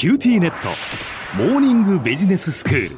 QTnet。モーニングビジネススクール。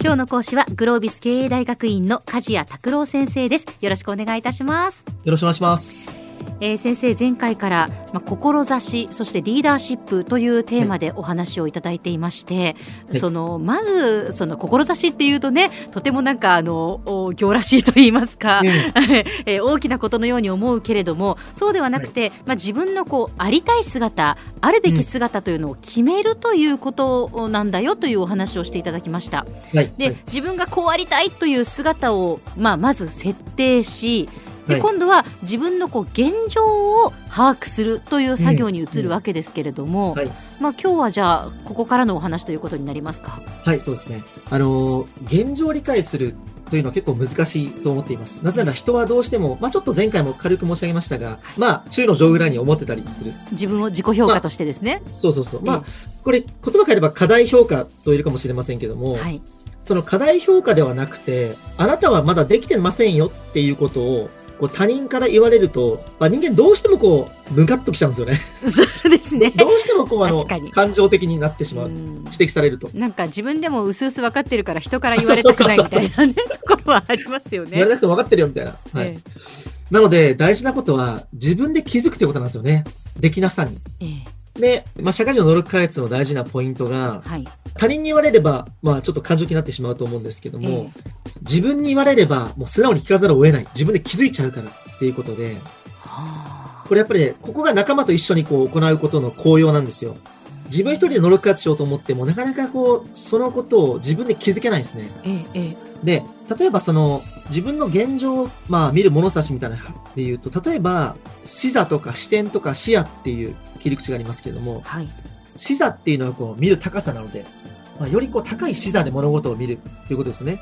今日の講師はグロービス経営大学院の梶谷拓郎先生です。よろしくお願いいたします。よろしくお願いしますえー、先生前回から、まあ、志そしてリーダーシップというテーマでお話をいただいていまして、はい、そのまずその志っていうとねとてもなんかあの仰々しいと言いますか、うん、えー、大きなことのように思うけれどもそうではなくて、はい、まあ、自分のこうありたい姿あるべき姿というのを決めるということなんだよというお話をしていただきました。はい、で自分がこうありたいという姿を、まあ、まず設定しで、今度は自分のこう現状を把握するという作業に移るわけですけれども、はい、まあ今日はじゃあここからのお話ということになりますか？はい、そうですね。あの現状を理解するというのは結構難しいと思っています。なぜなら人はどうしても、まあちょっと前回も軽く申し上げましたが、まあ中の上ぐらいに思ってたりする。自分を自己評価としてですね。まあ、そうそうそう。まあ、これ言葉変えれば課題評価と言えるかもしれませんけども、はい、その課題評価ではなくて、あなたはまだできてませんよっていうことをこう他人から言われると、まあ、人間どうしてもこう、ムカッときちゃうんですよね。そうですね。どうしてもこう、あの、感情的になってしまう。指摘されると。なんか自分でも薄々分かってるから人から言われたくないみたいなね、ところはありますよね。言われなくても分かってるよみたいな。はい。えなので、大事なことは、自分で気づくということなんですよね。できなさに。ええで、まあ、社会人の能力開発の大事なポイントが、はい、他人に言われれば、まあ、ちょっと感情的になってしまうと思うんですけども、えー、自分に言われれば、もう素直に聞かざるを得ない。自分で気づいちゃうからっていうことで、これやっぱりね、ここが仲間と一緒にこう行うことの効用なんですよ。自分一人で能力開発しようと思っても、なかなかこう、そのことを自分で気づけないですね。ええ、で、例えばその、自分の現状を、まあ、見る物差しみたいなで言うと、例えば、視座とか視点とか視野っていう切り口がありますけれども、はい、視座っていうのはこう見る高さなので、まあ、よりこう高い視座で物事を見るということですね。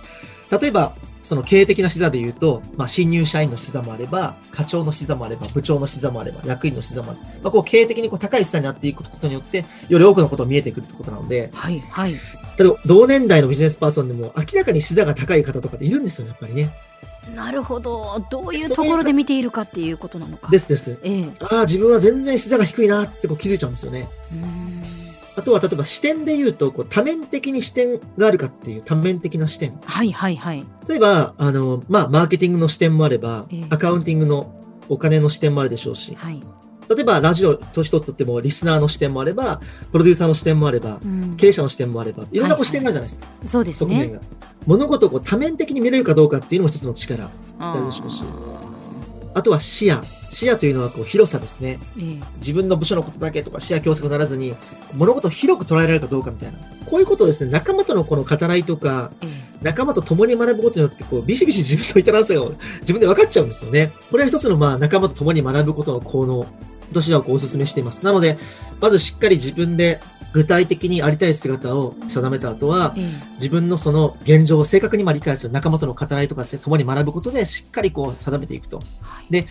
例えば、その経営的な視座で言うと、まあ、新入社員の視座もあれば、課長の視座もあれば、部長の視座もあれば、役員の視座もあれば、まあ、こう経営的にこう高い視座になっていくことによって、より多くのことが見えてくるということなので、はい、はい。例えば、同年代のビジネスパーソンでも、明らかに視座が高い方とかっているんですよね、やっぱりね。なるほど。どういうところで見ているかっていうことなのか。ですです、ええ、ああ自分は全然視座が低いなってこう気づいちゃうんですよねあとは例えば視点で言うとこう多面的に視点があるかっていう多面的な視点。はいはいはい。例えばあの、まあ、マーケティングの視点もあれば、え、アカウンティングのお金の視点もあるでしょうし、はい、例えばラジオと一つとってもリスナーの視点もあればプロデューサーの視点もあれば、うん、経営者の視点もあればいろんなこう視点があるじゃないですか、はいはい、そうですね。物事をこう多面的に見れるかどうかっていうのも一つの力。であるでしょうしあとは視野。視野というのはこう広さですね、えー、自分の部署のことだけとか視野狭窄ならずに物事を広く捉えられるかどうかみたいな。こういうことをですね仲間とのこの語らいとか、えー、仲間と共に学ぶことによってこうビシビシ自分の至らなさが自分で分かっちゃうんですよね。これは一つのまあ仲間と共に学ぶことの効能私はこうお勧めしています。なので、まずしっかり自分で具体的にありたい姿を定めた後は、うん、自分のその現状を正確に理解する仲間との語らいとかですね、共に学ぶことでしっかりこう定めていくと。はい、で、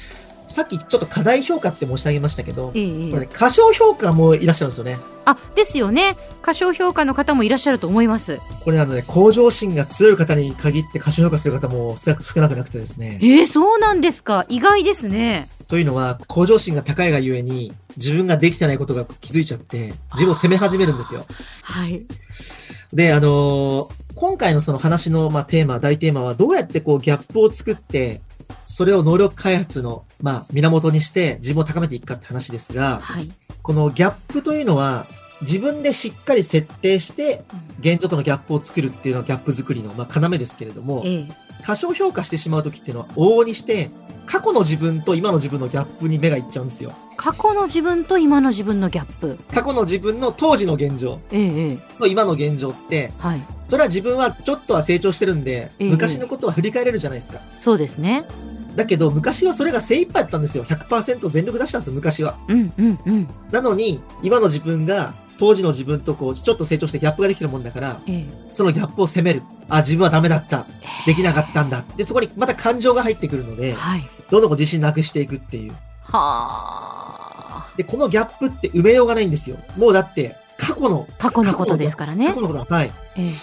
さっきちょっと課題評価って申し上げましたけど、ええ、これ、ね、過小評価もいらっしゃるんですよね。あ、ですよね。過小評価の方もいらっしゃると思います。これあのね、向上心が強い方に限って過小評価する方も少なくなくてですね。えー、そうなんですか。意外ですね。というのは、向上心が高いがゆえに、自分ができてないことが気づいちゃって、自分を責め始めるんですよ。はい。で、あのー、今回のその話の、まあ、テーマ、大テーマは、どうやってこうギャップを作って、それを能力開発の、まあ、源にして自分を高めていくかって話ですが、はい、このギャップというのは、自分でしっかり設定して、現状とのギャップを作るっていうのはギャップ作りの、まあ、要ですけれども、ええ、過小評価してしまう時っていうのは、往々にして、過去の自分と今の自分のギャップに目がいっちゃうんですよ。過去の自分と今の自分のギャップ。過去の自分の当時の現状と今の現状って、はい、それは自分はちょっとは成長してるんで、ええ、昔のことは振り返れるじゃないですか。そうですね。だけど昔はそれが精一杯だったんですよ。100%全力出したんですよ、昔は。うんうんうん。なのに、今の自分が当時の自分とこう、ちょっと成長してギャップができてるもんだから、えそのギャップを責める。あ、自分はダメだった。できなかったんだ。で、そこにまた感情が入ってくるので、はい、どんどん自信なくしていくっていう。はあ。で、このギャップって埋めようがないんですよ。もうだって、過去の。過去のことですからね。過去のことはい。え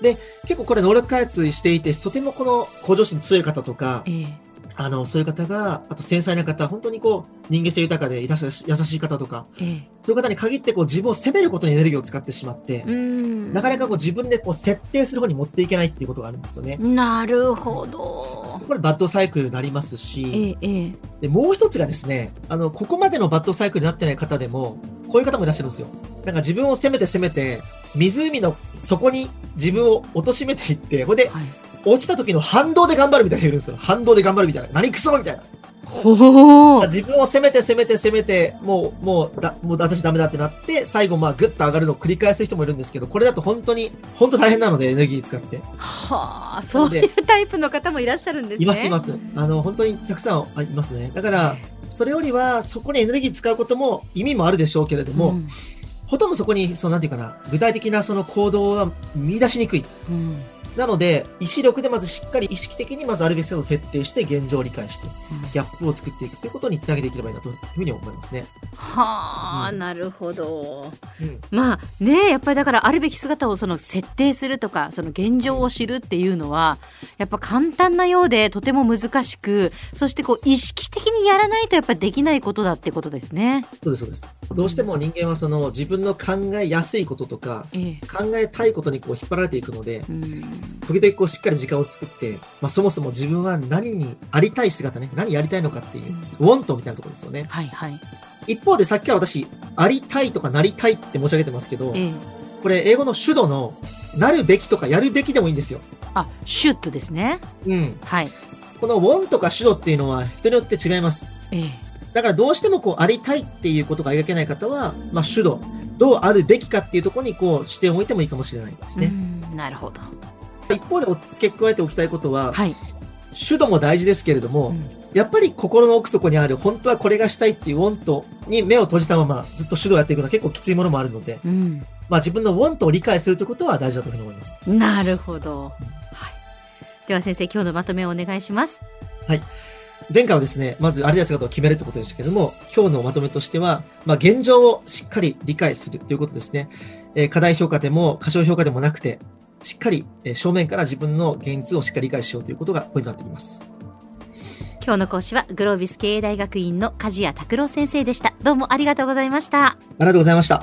え、で、結構これ能力開発していて、とてもこの向上心強い方とか、ええ、あの、そういう方が、あと繊細な方、本当にこう、人間性豊かで優しい方とか、ええ、そういう方に限ってこう自分を責めることにエネルギーを使ってしまって、なかなかこう自分でこう設定する方に持っていけないっていうことがあるんですよね。なるほど。これバッドサイクルになりますし、え、でもう一つがですね、あの、ここまでのバッドサイクルになってない方でも、こういう方もいらっしゃるんですよ。なんか自分を責めて責めて、湖の底に自分を貶めていって、これで、はい落ちた時の反動で頑張るみたいなんですよ。反動で頑張るみたいな。何クソみたいな。ほ自分を責めて責めて責めて、もう、もう、だもう私ダメだってなって、最後まあグッと上がるのを繰り返す人もいるんですけど、これだと本当に、本当大変なので、エネルギー使って。はあ、そういうタイプの方もいらっしゃるんですね。います、います。あの、本当にたくさんいますね。だから、それよりは、そこにエネルギー使うことも意味もあるでしょうけれども、うんほとんどそこに、その、なんていうかな、具体的なその行動は見出しにくい。うんなので、意志力でまずしっかり意識的にまずあるべき姿を設定して、現状を理解して、ギャップを作っていくということにつなげていければいいなというふうに思いますね。はあ、うん、なるほど。うん、まあね、やっぱりだからあるべき姿をその設定するとか、その現状を知るっていうのは、やっぱ簡単なようでとても難しく、そしてこう意識的にやらないとやっぱできないことだってことですね。そうです、そうです。どうしても人間はその自分の考えやすいこととか、ええ、考えたいことにこう引っ張られていくので、うん時々こうしっかり時間を作って、まあ、そもそも自分は何にありたい姿ね、何やりたいのかっていう、ウォントみたいなところですよね。はいはい。一方でさっきは私、ありたいとかなりたいって申し上げてますけど、ええ、これ英語の主語のなるべきとかやるべきでもいいんですよ。あ、シュッとですね。うん。はい。このウォンとか主語っていうのは人によって違います。ええ。だからどうしてもこうありたいっていうことが描けない方は、まあ主語、どうあるべきかっていうところにこう視点を置いてもいいかもしれないですね。なるほど。一方で付け加えておきたいことは、はい、主導も大事ですけれども、うん、やっぱり心の奥底にある本当はこれがしたいっていうウォントに目を閉じたままずっと主導やっていくのは結構きついものもあるので、うん、まあ自分のウォントを理解するということは大事だというふうに思います。なるほど。はい、では先生、今日のまとめをお願いします。はい。前回はですね、まずありや姿を決めるということでしたけれども、今日のまとめとしては、まあ、現状をしっかり理解するということですね。えー、課題評価でも過小評価でもなくて、しっかり正面から自分の現実をしっかり理解しようということがポイントになってきます。今日の講師はグロービス経営大学院の梶谷拓郎先生でした。どうもありがとうございました。ありがとうございました。